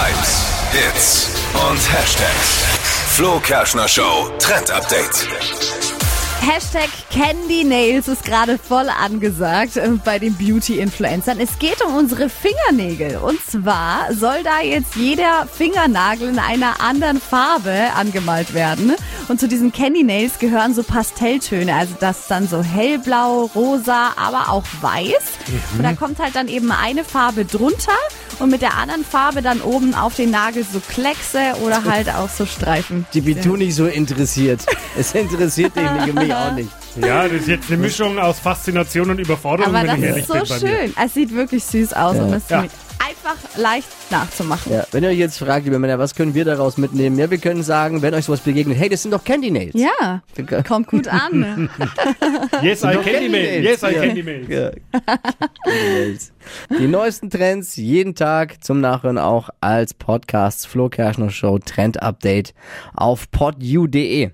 Hypes, Hits und Hashtags. Flo Kerschner Show Trend Update. Hashtag Candy Nails ist gerade voll angesagt äh, bei den Beauty-Influencern. Es geht um unsere Fingernägel. Und zwar soll da jetzt jeder Fingernagel in einer anderen Farbe angemalt werden. Und zu diesen Candy Nails gehören so Pastelltöne. Also das ist dann so hellblau, rosa, aber auch weiß. Und da kommt halt dann eben eine Farbe drunter und mit der anderen Farbe dann oben auf den Nagel so Kleckse oder halt auch so Streifen. Die bin du nicht so interessiert. Es interessiert dich nicht, mich auch nicht. Ja, das ist jetzt eine Mischung aus Faszination und Überforderung, Aber wenn das ich ist so schön. Es sieht wirklich süß aus Ja. und ist Ja. Einfach leicht nachzumachen. Ja, wenn ihr euch jetzt fragt, liebe Männer, was können wir daraus mitnehmen? Ja, wir können sagen, wenn euch sowas begegnet, hey, das sind doch Candy Nails. Ja, kommt gut an. Yes, I Candy. Nails. Yes, I Ja. Candy. Ja. Nails. Die neuesten Trends jeden Tag zum Nachhören auch als Podcast Flo Kerschner Show Trend Update auf podu.de.